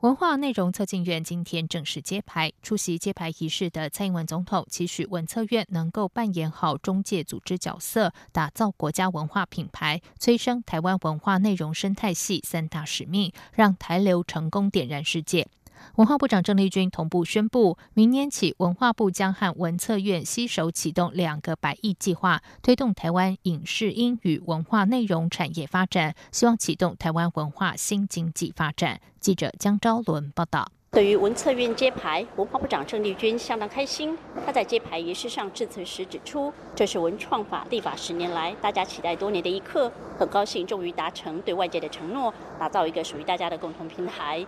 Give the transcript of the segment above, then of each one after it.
文化内容策进院今天正式揭牌，出席揭牌仪式的蔡英文总统期许文策院能够扮演好中介组织角色，打造国家文化品牌，催生台湾文化内容生态系三大使命，让台流成功点燃世界。文化部长郑丽君同步宣布，明年起文化部将和文策院携手启动两个百亿计划，推动台湾影视英语文化内容产业发展，希望启动台湾文化新经济发展。记者江昭伦报道。对于文策院揭牌，文化部长郑丽君相当开心。他在揭牌仪式上致辞时指出，这是文创法立法十年来大家期待多年的一刻，很高兴终于达成对外界的承诺，打造一个属于大家的共同平台。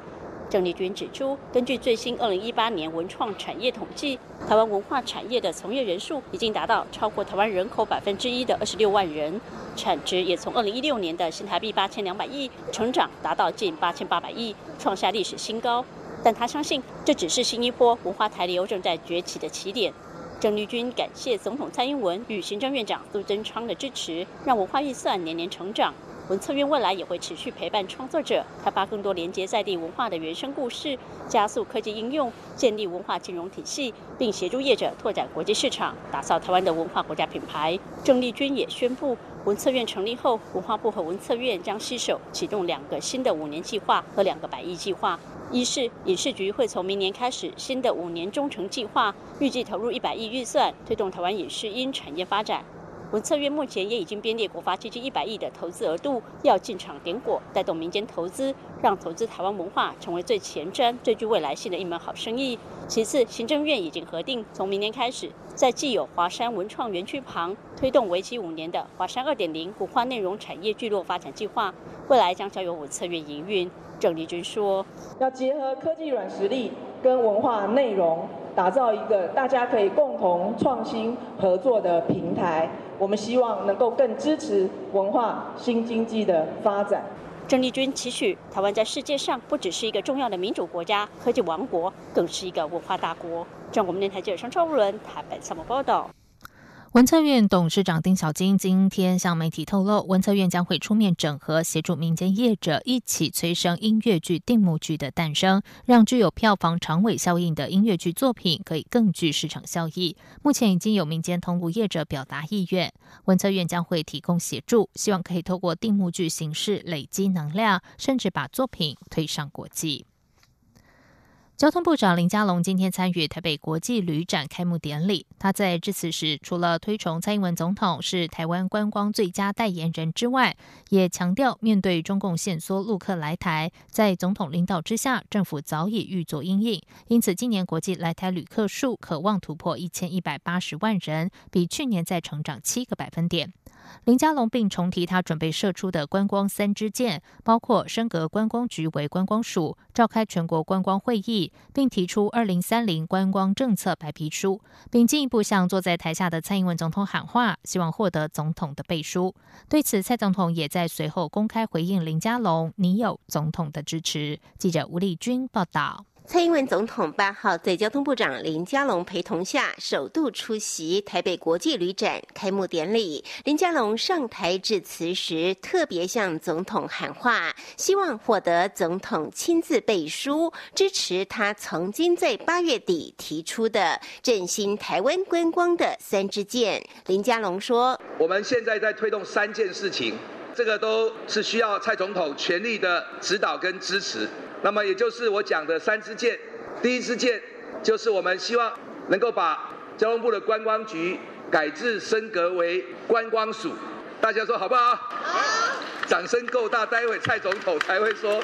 郑丽君指出，根据最新二零一八年文创产业统计，台湾文化产业的从业人数已经达到超过台湾人口百分之一的二十六万人，产值也从二零一六年的新台币八千两百亿成长达到近八千八百亿，创下历史新高。但他相信，这只是新一波文化台流正在崛起的起点。郑丽君感谢总统蔡英文与行政院长杜增昌的支持，让文化预算年年成长。文策院未来也会持续陪伴创作者，开发更多连接在地文化的原生故事，加速科技应用，建立文化金融体系，并协助业者拓展国际市场，打造台湾的文化国家品牌。郑丽君也宣布，文策院成立后，文化部和文策院将携手启动两个新的五年计划和两个百亿计划。一是影视局会从明年开始新的五年中程计划，预计投入一百亿预算，推动台湾影视音产业发展。文策院目前也已经编列国发接近一百亿的投资额度，要进场点火，带动民间投资，让投资台湾文化成为最前瞻、最具未来性的一门好生意。其次，行政院已经核定，从明年开始，在既有华山文创园区旁推动为期五年的华山二点零古化内容产业聚落发展计划，未来将交由文策院营运。郑丽君说：“要结合科技软实力跟文化内容，打造一个大家可以共同创新合作的平台。”我们希望能够更支持文化新经济的发展。郑丽君期许台湾在世界上不只是一个重要的民主国家、科技王国，更是一个文化大国。中国电台记者张超伦台北采访报道。文策院董事长丁小金今天向媒体透露，文策院将会出面整合，协助民间业者一起催生音乐剧、定目剧的诞生，让具有票房长尾效应的音乐剧作品可以更具市场效益。目前已经有民间通路业者表达意愿，文策院将会提供协助，希望可以透过定目剧形式累积能量，甚至把作品推上国际。交通部长林佳龙今天参与台北国际旅展开幕典礼。他在致辞时，除了推崇蔡英文总统是台湾观光最佳代言人之外，也强调面对中共限缩陆客来台，在总统领导之下，政府早已预作应应。因此，今年国际来台旅客数可望突破一千一百八十万人，比去年再成长七个百分点。林佳龙并重提他准备射出的观光三支箭，包括升格观光局为观光署，召开全国观光会议，并提出二零三零观光政策白皮书，并进一步向坐在台下的蔡英文总统喊话，希望获得总统的背书。对此，蔡总统也在随后公开回应林佳龙：“你有总统的支持。”记者吴丽君报道。蔡英文总统八号在交通部长林佳龙陪同下，首度出席台北国际旅展开幕典礼。林佳龙上台致辞时，特别向总统喊话，希望获得总统亲自背书，支持他曾经在八月底提出的振兴台湾观光的三支箭。林佳龙说：“我们现在在推动三件事情，这个都是需要蔡总统全力的指导跟支持。”那么也就是我讲的三支箭，第一支箭就是我们希望能够把交通部的观光局改制升格为观光署，大家说好不好？好，掌声够大，待会蔡总统才会说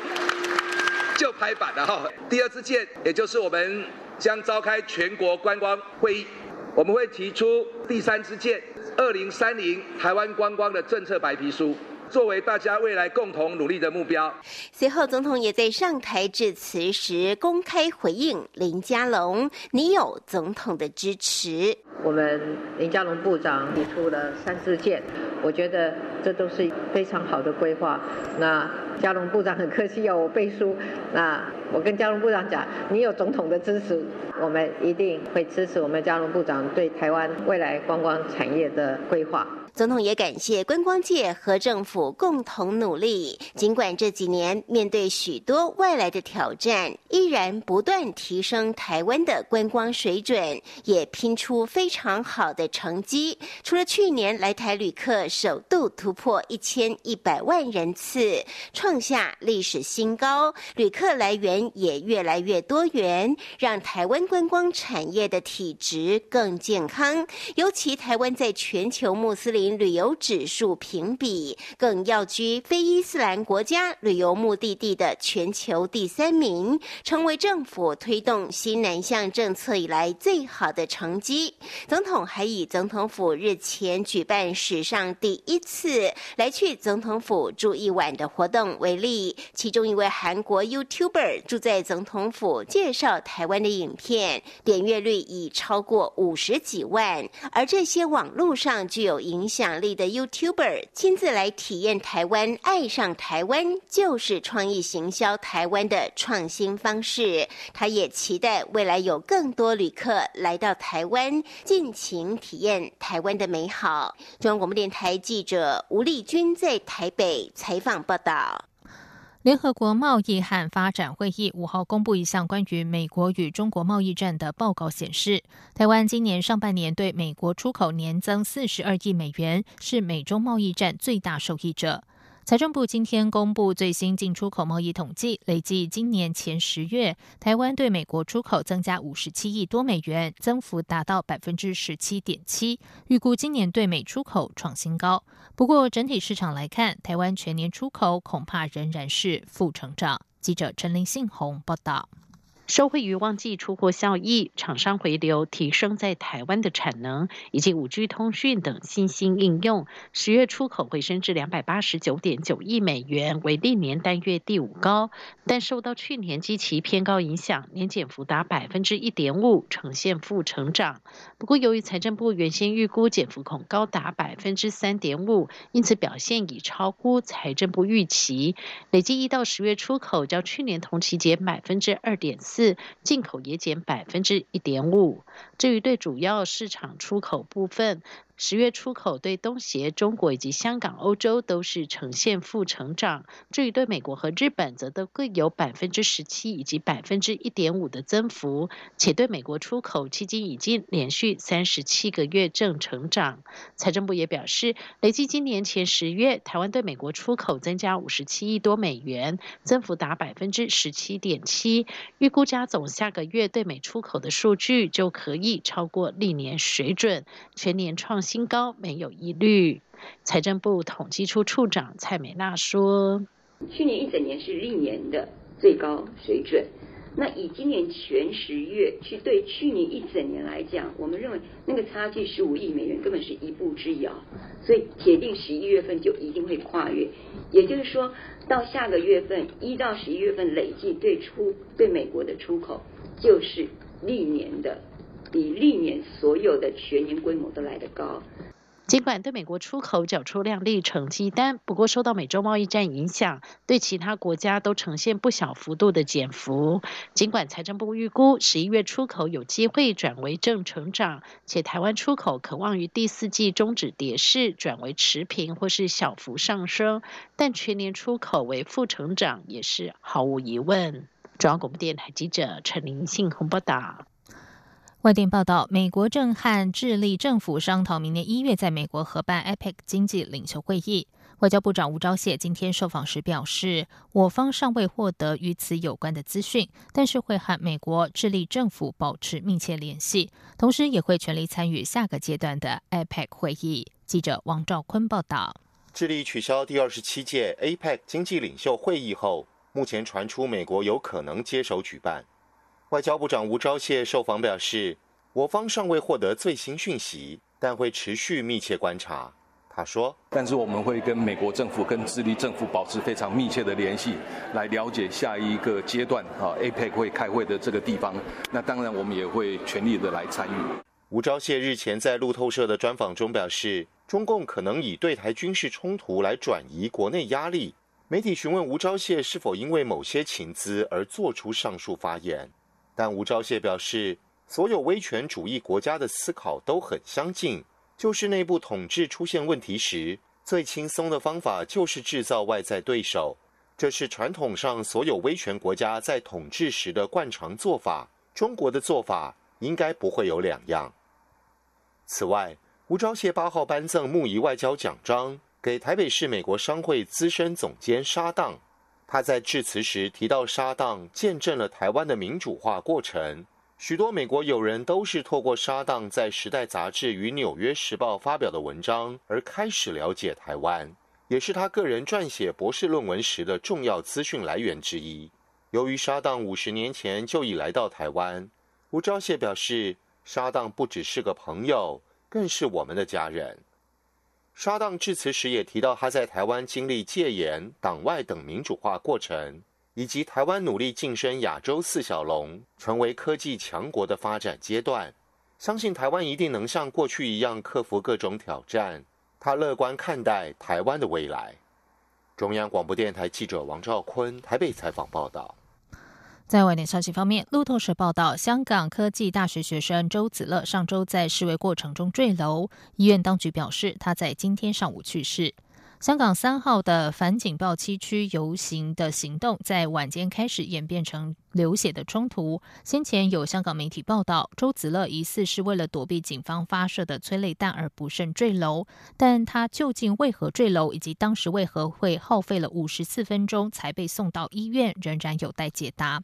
就拍板了哈。第二支箭，也就是我们将召开全国观光会议，我们会提出第三支箭，二零三零台湾观光的政策白皮书。作为大家未来共同努力的目标。随后，总统也在上台致辞时公开回应林佳龙：“你有总统的支持。”我们林佳龙部长提出了三支箭，我觉得这都是非常好的规划。那嘉龙部长很客气要我背书，那我跟嘉龙部长讲，你有总统的支持，我们一定会支持我们嘉龙部长对台湾未来观光产业的规划。总统也感谢观光界和政府共同努力，尽管这几年面对许多外来的挑战，依然不断提升台湾的观光水准，也拼出非常好的成绩。除了去年来台旅客首度突破一千一百万人次，创下历史新高，旅客来源也越来越多元，让台湾观光产业的体质更健康。尤其台湾在全球穆斯林。旅游指数评比更要居非伊斯兰国家旅游目的地的全球第三名，成为政府推动新南向政策以来最好的成绩。总统还以总统府日前举办史上第一次来去总统府住一晚的活动为例，其中一位韩国 YouTuber 住在总统府介绍台湾的影片，点阅率已超过五十几万，而这些网络上具有影响。响力的 YouTuber 亲自来体验台湾，爱上台湾就是创意行销台湾的创新方式。他也期待未来有更多旅客来到台湾，尽情体验台湾的美好。中央广播电台记者吴丽君在台北采访报道。联合国贸易和发展会议五号公布一项关于美国与中国贸易战的报告，显示，台湾今年上半年对美国出口年增四十二亿美元，是美中贸易战最大受益者。财政部今天公布最新进出口贸易统计，累计今年前十月，台湾对美国出口增加五十七亿多美元，增幅达到百分之十七点七。预估今年对美出口创新高。不过整体市场来看，台湾全年出口恐怕仍然是负成长。记者陈林信宏报道。受惠于旺季出货效益、厂商回流、提升在台湾的产能以及五 G 通讯等新兴应用，十月出口回升至两百八十九点九亿美元，为历年单月第五高。但受到去年基期偏高影响，年减幅达百分之一点五，呈现负成长。不过，由于财政部原先预估减幅恐高达百分之三点五，因此表现已超乎财政部预期。累计一到十月出口较去年同期减百分之二点四。四进口也减百分之一点五。至于对主要市场出口部分。十月出口对东协、中国以及香港、欧洲都是呈现负成长。至于对美国和日本，则都各有百分之十七以及百分之一点五的增幅。且对美国出口迄今已经连续三十七个月正成长。财政部也表示，累计今年前十月，台湾对美国出口增加五十七亿多美元，增幅达百分之十七点七。预估加总下个月对美出口的数据，就可以超过历年水准，全年创。新高没有疑虑。财政部统计处处长蔡美娜说：“去年一整年是历年的最高水准。那以今年全十月去对去年一整年来讲，我们认为那个差距十五亿美元根本是一步之遥，所以铁定十一月份就一定会跨越。也就是说到下个月份一到十一月份累计对出对美国的出口就是历年的。”比历年所有的全年规模都来得高。尽管对美国出口缴出亮丽成绩单，不过受到美洲贸易战影响，对其他国家都呈现不小幅度的减幅。尽管财政部预估十一月出口有机会转为正成长，且台湾出口可望于第四季终止跌势，转为持平或是小幅上升，但全年出口为负成长也是毫无疑问。中央广播电台记者陈林信鸿报道。外电报道，美国正和智利政府商讨明年一月在美国合办 APEC 经济领袖会议。外交部长吴钊燮今天受访时表示，我方尚未获得与此有关的资讯，但是会和美国、智利政府保持密切联系，同时也会全力参与下个阶段的 APEC 会议。记者王兆坤报道。智利取消第二十七届 APEC 经济领袖会议后，目前传出美国有可能接手举办。外交部长吴钊燮受访表示，我方尚未获得最新讯息，但会持续密切观察。他说：“但是我们会跟美国政府、跟智利政府保持非常密切的联系，来了解下一个阶段啊，APEC 会开会的这个地方。那当然，我们也会全力的来参与。”吴钊燮日前在路透社的专访中表示，中共可能以对台军事冲突来转移国内压力。媒体询问吴钊燮是否因为某些情资而做出上述发言，但吴钊燮表示，所有威权主义国家的思考都很相近，就是内部统治出现问题时，最轻松的方法就是制造外在对手，这是传统上所有威权国家在统治时的惯常做法。中国的做法应该不会有两样。此外，吴钊燮八号颁赠木仪外交奖章给台北市美国商会资深总监沙当。他在致辞时提到，沙当见证了台湾的民主化过程。许多美国友人都是透过沙当在《时代》杂志与《纽约时报》发表的文章而开始了解台湾，也是他个人撰写博士论文时的重要资讯来源之一。由于沙当五十年前就已来到台湾，吴钊燮表示。沙当不只是个朋友，更是我们的家人。沙当致辞时也提到，他在台湾经历戒严、党外等民主化过程，以及台湾努力晋升亚洲四小龙，成为科技强国的发展阶段。相信台湾一定能像过去一样克服各种挑战。他乐观看待台湾的未来。中央广播电台记者王兆坤台北采访报道。在外电消息方面，路透社报道，香港科技大学学生周子乐上周在示威过程中坠楼，医院当局表示他在今天上午去世。香港三号的反警报七区游行的行动在晚间开始演变成流血的冲突。先前有香港媒体报道，周子乐疑似是为了躲避警方发射的催泪弹而不慎坠楼，但他究竟为何坠楼，以及当时为何会耗费了五十四分钟才被送到医院，仍然有待解答。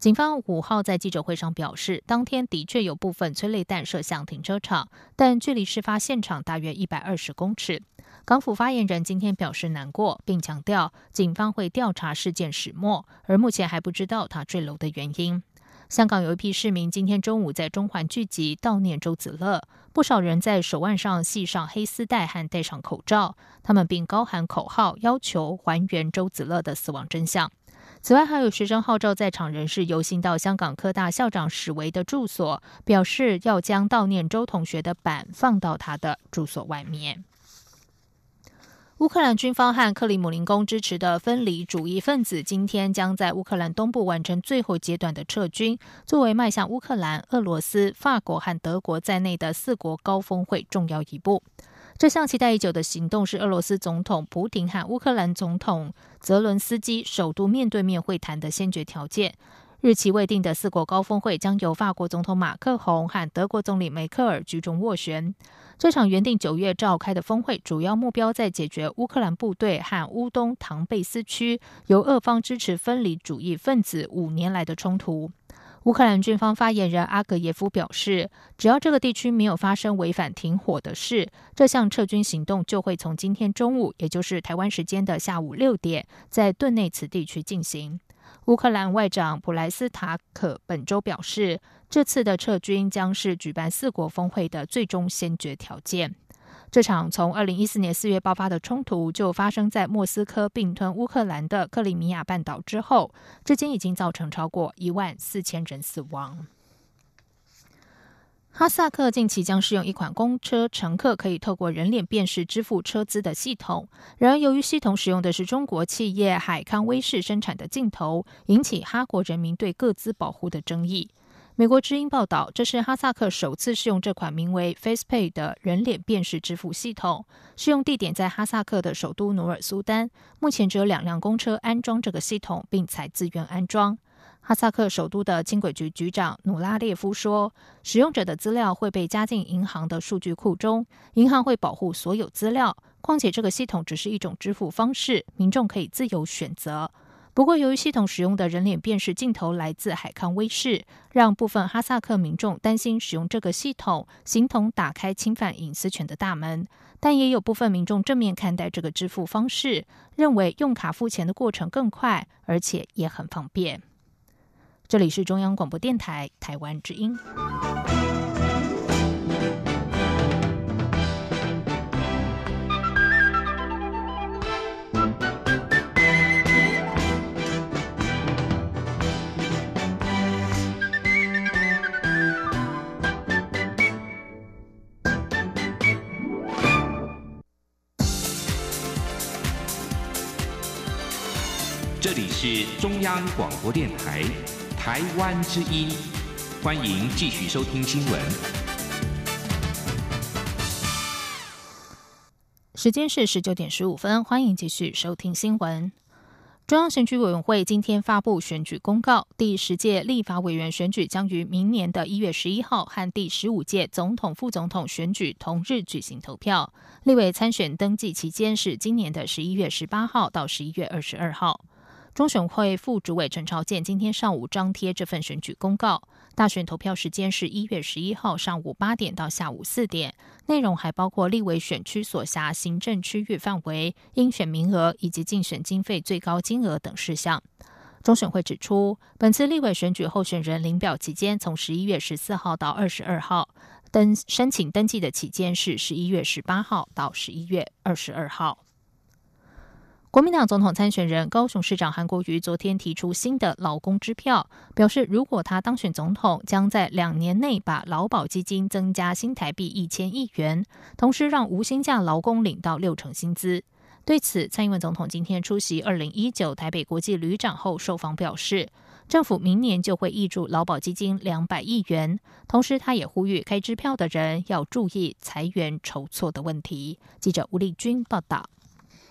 警方五号在记者会上表示，当天的确有部分催泪弹射向停车场，但距离事发现场大约一百二十公尺。港府发言人今天表示难过，并强调警方会调查事件始末，而目前还不知道他坠楼的原因。香港有一批市民今天中午在中环聚集悼念周子乐，不少人在手腕上系上黑丝带和戴上口罩，他们并高喊口号，要求还原周子乐的死亡真相。此外，还有学生号召在场人士游行到香港科大校长史维的住所，表示要将悼念周同学的板放到他的住所外面。乌克兰军方和克里姆林宫支持的分离主义分子今天将在乌克兰东部完成最后阶段的撤军，作为迈向乌克兰、俄罗斯、法国和德国在内的四国高峰会重要一步。这项期待已久的行动是俄罗斯总统普京和乌克兰总统泽伦斯基首度面对面会谈的先决条件。日期未定的四国高峰会将由法国总统马克宏和德国总理梅克尔居中斡旋。这场原定九月召开的峰会，主要目标在解决乌克兰部队和乌东唐贝斯区由俄方支持分离主义分子五年来的冲突。乌克兰军方发言人阿格耶夫表示，只要这个地区没有发生违反停火的事，这项撤军行动就会从今天中午，也就是台湾时间的下午六点，在顿内茨地区进行。乌克兰外长普莱斯塔可本周表示，这次的撤军将是举办四国峰会的最终先决条件。这场从二零一四年四月爆发的冲突，就发生在莫斯科并吞乌克兰的克里米亚半岛之后，至今已经造成超过一万四千人死亡。哈萨克近期将试用一款公车乘客可以透过人脸辨识支付车资的系统，然而由于系统使用的是中国企业海康威视生产的镜头，引起哈国人民对各资保护的争议。美国之音报道，这是哈萨克首次试用这款名为 FacePay 的人脸辨识支付系统。试用地点在哈萨克的首都努尔苏丹。目前只有两辆公车安装这个系统，并采自愿安装。哈萨克首都的轻轨局局长努拉列夫说：“使用者的资料会被加进银行的数据库中，银行会保护所有资料。况且这个系统只是一种支付方式，民众可以自由选择。”不过，由于系统使用的人脸辨识镜头来自海康威视，让部分哈萨克民众担心使用这个系统，形同打开侵犯隐私权的大门。但也有部分民众正面看待这个支付方式，认为用卡付钱的过程更快，而且也很方便。这里是中央广播电台台湾之音。这里是中央广播电台台湾之音，欢迎继续收听新闻。时间是十九点十五分，欢迎继续收听新闻。中央选举委员会今天发布选举公告，第十届立法委员选举将于明年的一月十一号和第十五届总统、副总统选举同日举行投票。立委参选登记期间是今年的十一月十八号到十一月二十二号。中选会副主委陈朝建今天上午张贴这份选举公告。大选投票时间是一月十一号上午八点到下午四点，内容还包括立委选区所辖行政区域范围、应选名额以及竞选经费最高金额等事项。中选会指出，本次立委选举候选人领表期间从十一月十四号到二十二号，登申请登记的期间是十一月十八号到十一月二十二号。国民党总统参选人高雄市长韩国瑜昨天提出新的劳工支票，表示如果他当选总统，将在两年内把劳保基金增加新台币一千亿元，同时让无薪假劳工领到六成薪资。对此，蔡英文总统今天出席二零一九台北国际旅展后受访表示，政府明年就会挹注劳保基金两百亿元，同时他也呼吁开支票的人要注意裁员筹措的问题。记者吴丽君报道。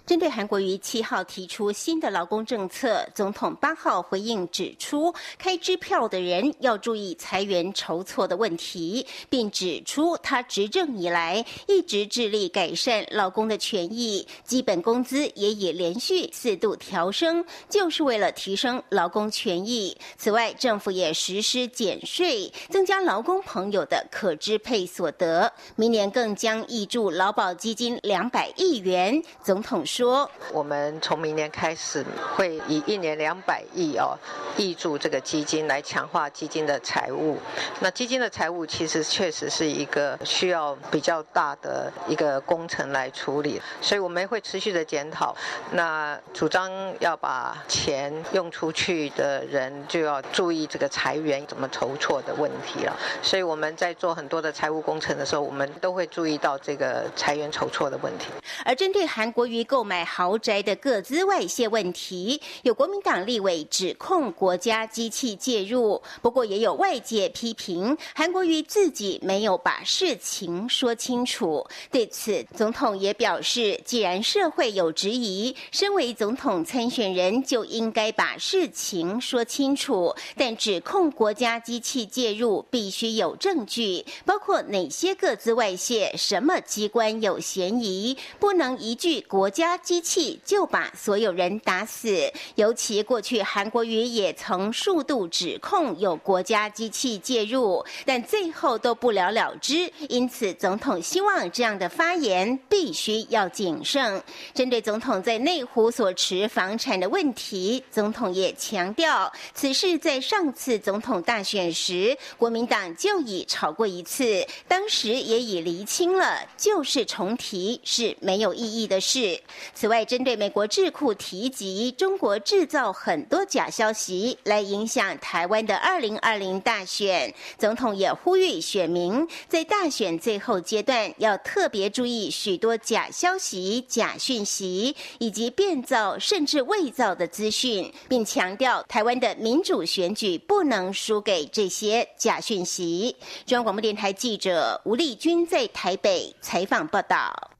针对韩国瑜七号提出新的劳工政策，总统八号回应指出，开支票的人要注意裁员筹措的问题，并指出他执政以来一直致力改善劳工的权益，基本工资也已连续四度调升，就是为了提升劳工权益。此外，政府也实施减税，增加劳工朋友的可支配所得，明年更将挹注劳保基金两百亿元。总统说说。我们从明年开始会以一年两百亿哦，挹注这个基金来强化基金的财务。那基金的财务其实确实是一个需要比较大的一个工程来处理，所以我们会持续的检讨。那主张要把钱用出去的人就要注意这个裁员怎么筹措的问题了。所以我们在做很多的财务工程的时候，我们都会注意到这个裁员筹措的问题。而针对韩国瑜购买豪宅的各资外泄问题，有国民党立委指控国家机器介入，不过也有外界批评韩国瑜自己没有把事情说清楚。对此，总统也表示，既然社会有质疑，身为总统参选人就应该把事情说清楚。但指控国家机器介入，必须有证据，包括哪些各资外泄，什么机关有嫌疑，不能一句国家。机器就把所有人打死。尤其过去韩国瑜也曾数度指控有国家机器介入，但最后都不了了之。因此，总统希望这样的发言必须要谨慎。针对总统在内湖所持房产的问题，总统也强调，此事在上次总统大选时，国民党就已吵过一次，当时也已厘清了，就是重提是没有意义的事。此外，针对美国智库提及中国制造很多假消息来影响台湾的二零二零大选，总统也呼吁选民在大选最后阶段要特别注意许多假消息、假讯息以及变造甚至伪造的资讯，并强调台湾的民主选举不能输给这些假讯息。中央广播电台记者吴丽君在台北采访报道。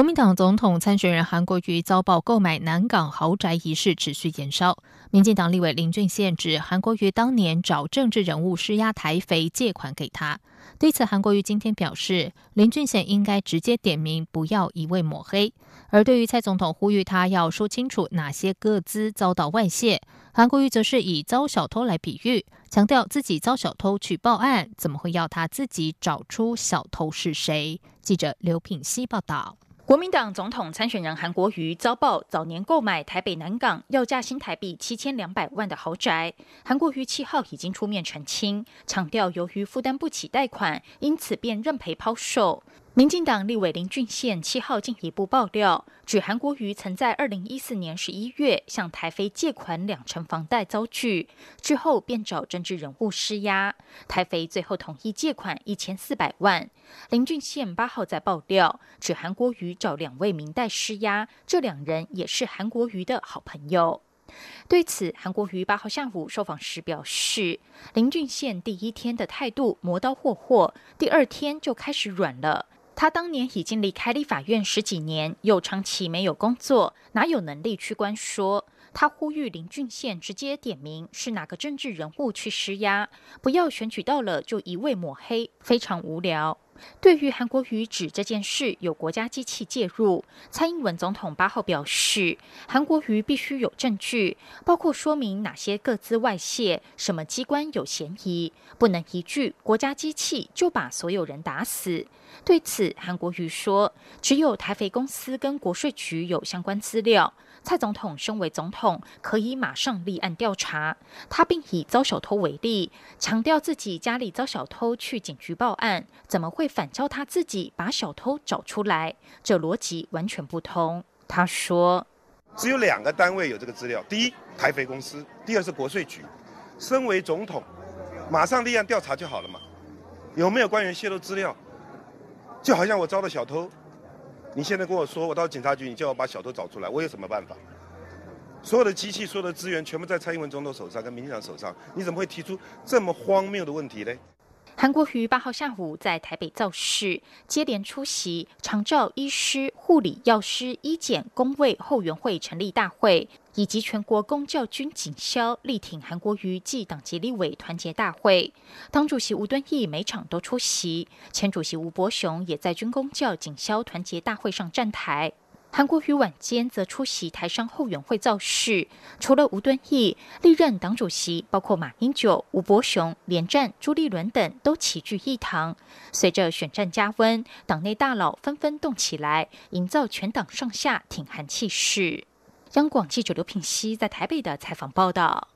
国民党总统参选人韩国瑜遭曝购买南港豪宅一事持续延烧。民进党立委林俊宪指，韩国瑜当年找政治人物施压台肥借款给他。对此，韩国瑜今天表示，林俊宪应该直接点名，不要一味抹黑。而对于蔡总统呼吁他要说清楚哪些个资遭到外泄，韩国瑜则是以遭小偷来比喻，强调自己遭小偷去报案，怎么会要他自己找出小偷是谁？记者刘品希报道。国民党总统参选人韩国瑜遭曝早年购买台北南港要价新台币七千两百万的豪宅，韩国瑜七号已经出面澄清，强调由于负担不起贷款，因此便认赔抛售。民进党立委林俊宪七号进一步爆料，指韩国瑜曾在二零一四年十一月向台飞借款两成房贷遭拒，之后便找政治人物施压，台飞最后同意借款一千四百万。林俊宪八号在爆料，指韩国瑜找两位明代施压，这两人也是韩国瑜的好朋友。对此，韩国瑜八号下午受访时表示，林俊宪第一天的态度磨刀霍霍，第二天就开始软了。他当年已经离开立法院十几年，又长期没有工作，哪有能力去关说？他呼吁林俊宪直接点名是哪个政治人物去施压，不要选举到了就一味抹黑，非常无聊。对于韩国瑜指这件事有国家机器介入，蔡英文总统八号表示，韩国瑜必须有证据，包括说明哪些各资外泄，什么机关有嫌疑，不能一句国家机器就把所有人打死。对此，韩国瑜说，只有台肥公司跟国税局有相关资料。蔡总统身为总统，可以马上立案调查。他并以遭小偷为例，强调自己家里遭小偷，去警局报案，怎么会反教他自己把小偷找出来？这逻辑完全不通。他说：“只有两个单位有这个资料，第一台肥公司，第二是国税局。身为总统，马上立案调查就好了嘛？有没有官员泄露资料？就好像我招的小偷。”你现在跟我说，我到警察局，你叫我把小偷找出来，我有什么办法？所有的机器、所有的资源，全部在蔡英文总统手上，跟民进党手上，你怎么会提出这么荒谬的问题呢？韩国瑜八号下午在台北造势，接连出席长照医师、护理药师、医检工卫后援会成立大会，以及全国公教军警消力挺韩国瑜暨党籍立委团结大会。党主席吴敦义每场都出席，前主席吴伯雄也在军公教警消团结大会上站台。韩国瑜晚间则出席台商后援会造势，除了吴敦义，历任党主席包括马英九、吴伯雄、连战、朱立伦等都齐聚一堂。随着选战加温，党内大佬纷纷动起来，营造全党上下挺韩气势。央广记者刘品熙在台北的采访报道。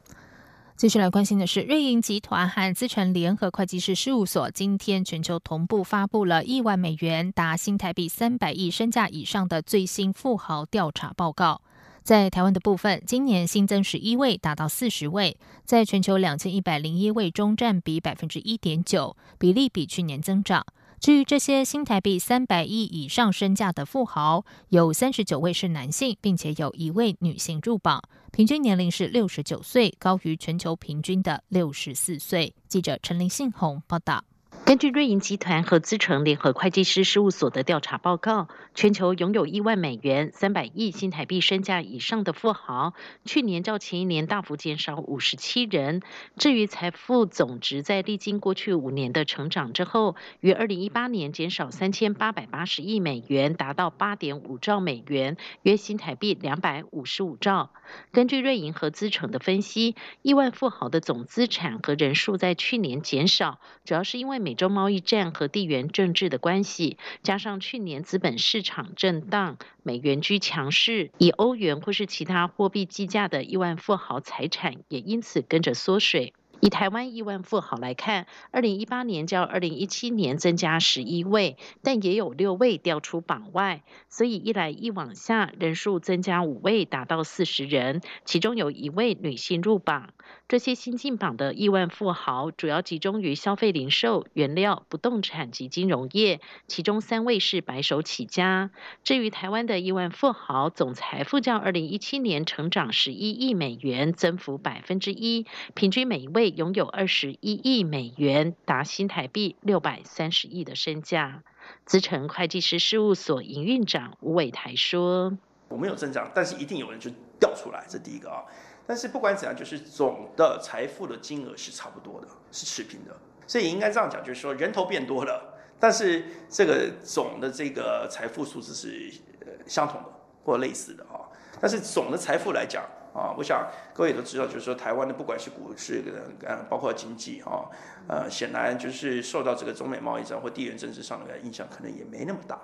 继续来关心的是，瑞银集团和资诚联合会计师事务所今天全球同步发布了亿万美元达新台币三百亿身价以上的最新富豪调查报告。在台湾的部分，今年新增十一位，达到四十位，在全球两千一百零一位中占比百分之一点九，比例比去年增长。至于这些新台币三百亿以上身价的富豪，有三十九位是男性，并且有一位女性入榜，平均年龄是六十九岁，高于全球平均的六十四岁。记者陈林信宏报道。根据瑞银集团和资诚联合会计师事务所的调查报告，全球拥有亿万美元、三百亿新台币身价以上的富豪，去年较前一年大幅减少五十七人。至于财富总值，在历经过去五年的成长之后，于二零一八年减少三千八百八十亿美元，达到八点五兆美元，约新台币两百五十五兆。根据瑞银和资诚的分析，亿万富豪的总资产和人数在去年减少，主要是因为美。美洲贸易战和地缘政治的关系，加上去年资本市场震荡，美元居强势，以欧元或是其他货币计价的亿万富豪财产也因此跟着缩水。以台湾亿万富豪来看，二零一八年较二零一七年增加十一位，但也有六位掉出榜外，所以一来一往下，人数增加五位，达到四十人，其中有一位女性入榜。这些新进榜的亿万富豪主要集中于消费零售、原料、不动产及金融业，其中三位是白手起家。至于台湾的亿万富豪，总财富较二零一七年成长十一亿美元，增幅百分之一，平均每一位拥有二十一亿美元，达新台币六百三十亿的身价。资诚会计师事务所营运长吴伟台说：“我们有增长，但是一定有人就掉出来，这第一个啊。”但是不管怎样，就是总的财富的金额是差不多的，是持平的，所以应该这样讲，就是说人头变多了，但是这个总的这个财富数字是呃相同的或类似的啊。但是总的财富来讲啊，我想各位都知道，就是说台湾的不管是股市呃，包括经济啊，呃，显然就是受到这个中美贸易战或地缘政治上的影响，可能也没那么大。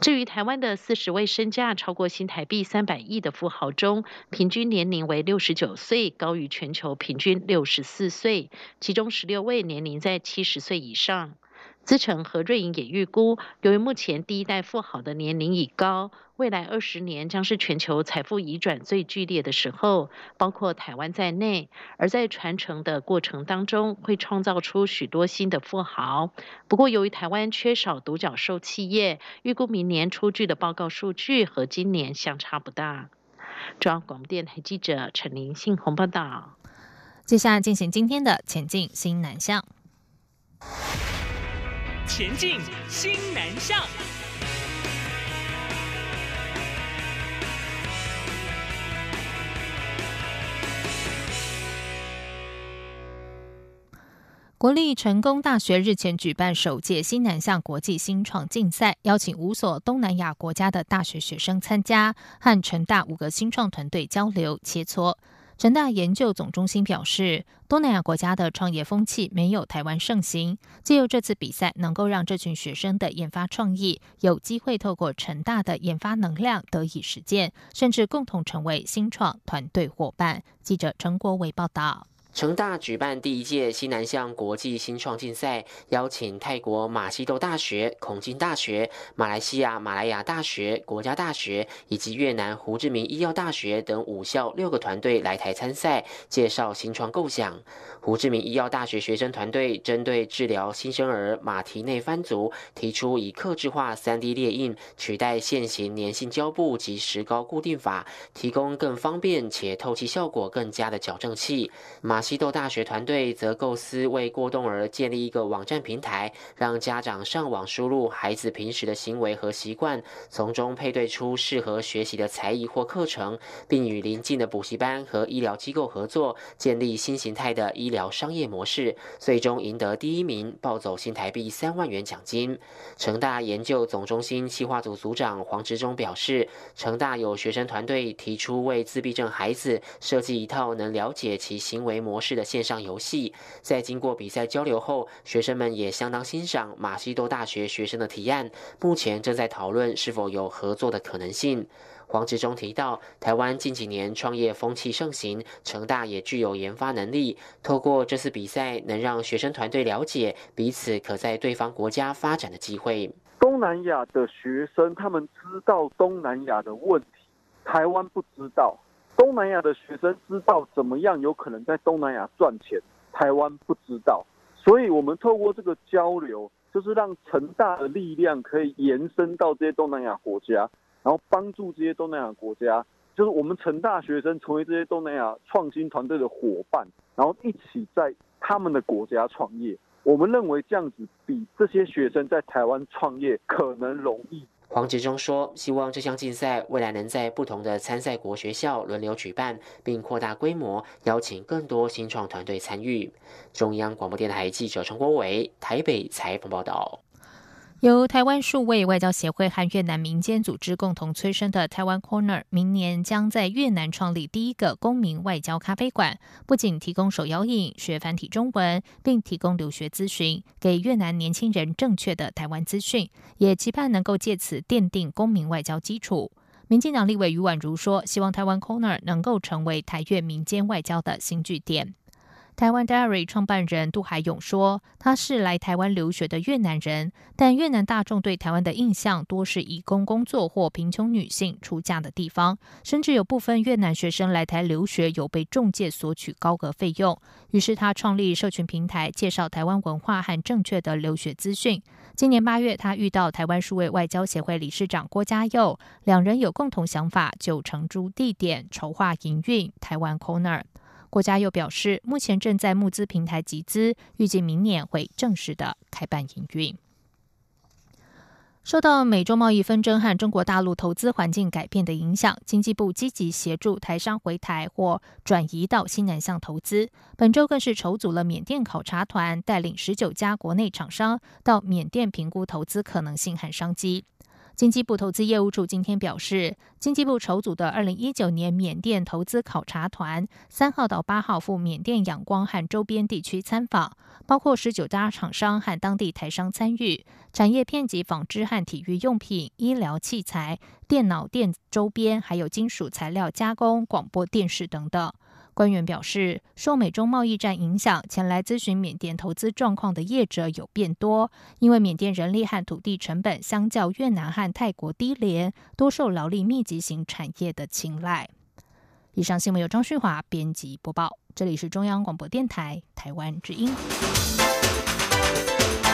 至于台湾的四十位身价超过新台币三百亿的富豪中，平均年龄为六十九岁，高于全球平均六十四岁，其中十六位年龄在七十岁以上。资诚和瑞银也预估，由于目前第一代富豪的年龄已高，未来二十年将是全球财富移转最剧烈的时候，包括台湾在内。而在传承的过程当中，会创造出许多新的富豪。不过，由于台湾缺少独角兽企业，预估明年出具的报告数据和今年相差不大。中央广播电台记者陈林信宏报道。接下来进行今天的前进新南向。前进新南向。国立成功大学日前举办首届新南向国际新创竞赛，邀请五所东南亚国家的大学学生参加，和成大五个新创团队交流切磋。成大研究总中心表示，东南亚国家的创业风气没有台湾盛行，借由这次比赛，能够让这群学生的研发创意有机会透过成大的研发能量得以实践，甚至共同成为新创团队伙伴。记者陈国伟报道。成大举办第一届西南向国际新创竞赛，邀请泰国马西豆大学、孔金大学、马来西亚马来亚大学、国家大学以及越南胡志明医药大学等五校六个团队来台参赛，介绍新创构想。胡志明医药大学学生团队针对治疗新生儿马蹄内翻足，提出以克制化 3D 列印取代现行粘性胶布及石膏固定法，提供更方便且透气效果更佳的矫正器。马西豆大学团队则构思为过动儿建立一个网站平台，让家长上网输入孩子平时的行为和习惯，从中配对出适合学习的才艺或课程，并与邻近的补习班和医疗机构合作，建立新形态的医。医疗商业模式最终赢得第一名，抱走新台币三万元奖金。成大研究总中心企划组组长黄志忠表示，成大有学生团队提出为自闭症孩子设计一套能了解其行为模式的线上游戏。在经过比赛交流后，学生们也相当欣赏马西多大学学生的提案，目前正在讨论是否有合作的可能性。黄志忠提到，台湾近几年创业风气盛行，成大也具有研发能力。透过这次比赛，能让学生团队了解彼此可在对方国家发展的机会。东南亚的学生，他们知道东南亚的问题，台湾不知道；东南亚的学生知道怎么样有可能在东南亚赚钱，台湾不知道。所以，我们透过这个交流，就是让成大的力量可以延伸到这些东南亚国家。然后帮助这些东南亚国家，就是我们成大学生成为这些东南亚创新团队的伙伴，然后一起在他们的国家创业。我们认为这样子比这些学生在台湾创业可能容易。黄杰忠说：“希望这项竞赛未来能在不同的参赛国学校轮流举办，并扩大规模，邀请更多新创团队参与。”中央广播电台记者陈国伟台北采访报道。由台湾数位外交协会和越南民间组织共同催生的台湾 Corner，明年将在越南创立第一个公民外交咖啡馆。不仅提供手摇饮、学繁体中文，并提供留学咨询，给越南年轻人正确的台湾资讯，也期盼能够借此奠定公民外交基础。民进党立委余婉如说：“希望台湾 Corner 能够成为台越民间外交的新据点。”台湾 Diary 创办人杜海勇说：“他是来台湾留学的越南人，但越南大众对台湾的印象多是以工工作或贫穷女性出嫁的地方，甚至有部分越南学生来台留学有被中介索取高额费用。于是他创立社群平台，介绍台湾文化和正确的留学资讯。今年八月，他遇到台湾数位外交协会理事长郭家佑，两人有共同想法，就承租地点，筹划营运台湾 Corner。”国家又表示，目前正在募资平台集资，预计明年会正式的开办营运。受到美洲贸易纷争和中国大陆投资环境改变的影响，经济部积极协助台商回台或转移到新南向投资。本周更是筹组了缅甸考察团，带领十九家国内厂商到缅甸评估投资可能性和商机。经济部投资业务处今天表示，经济部筹组的二零一九年缅甸投资考察团，三号到八号赴缅甸仰光和周边地区参访，包括十九家厂商和当地台商参与，产业遍及纺织和体育用品、医疗器材、电脑电周边，还有金属材料加工、广播电视等等。官员表示，受美中贸易战影响，前来咨询缅甸投资状况的业者有变多。因为缅甸人力和土地成本相较越南和泰国低廉，多受劳力密集型产业的青睐。以上新闻由张旭华编辑播报，这里是中央广播电台台湾之音。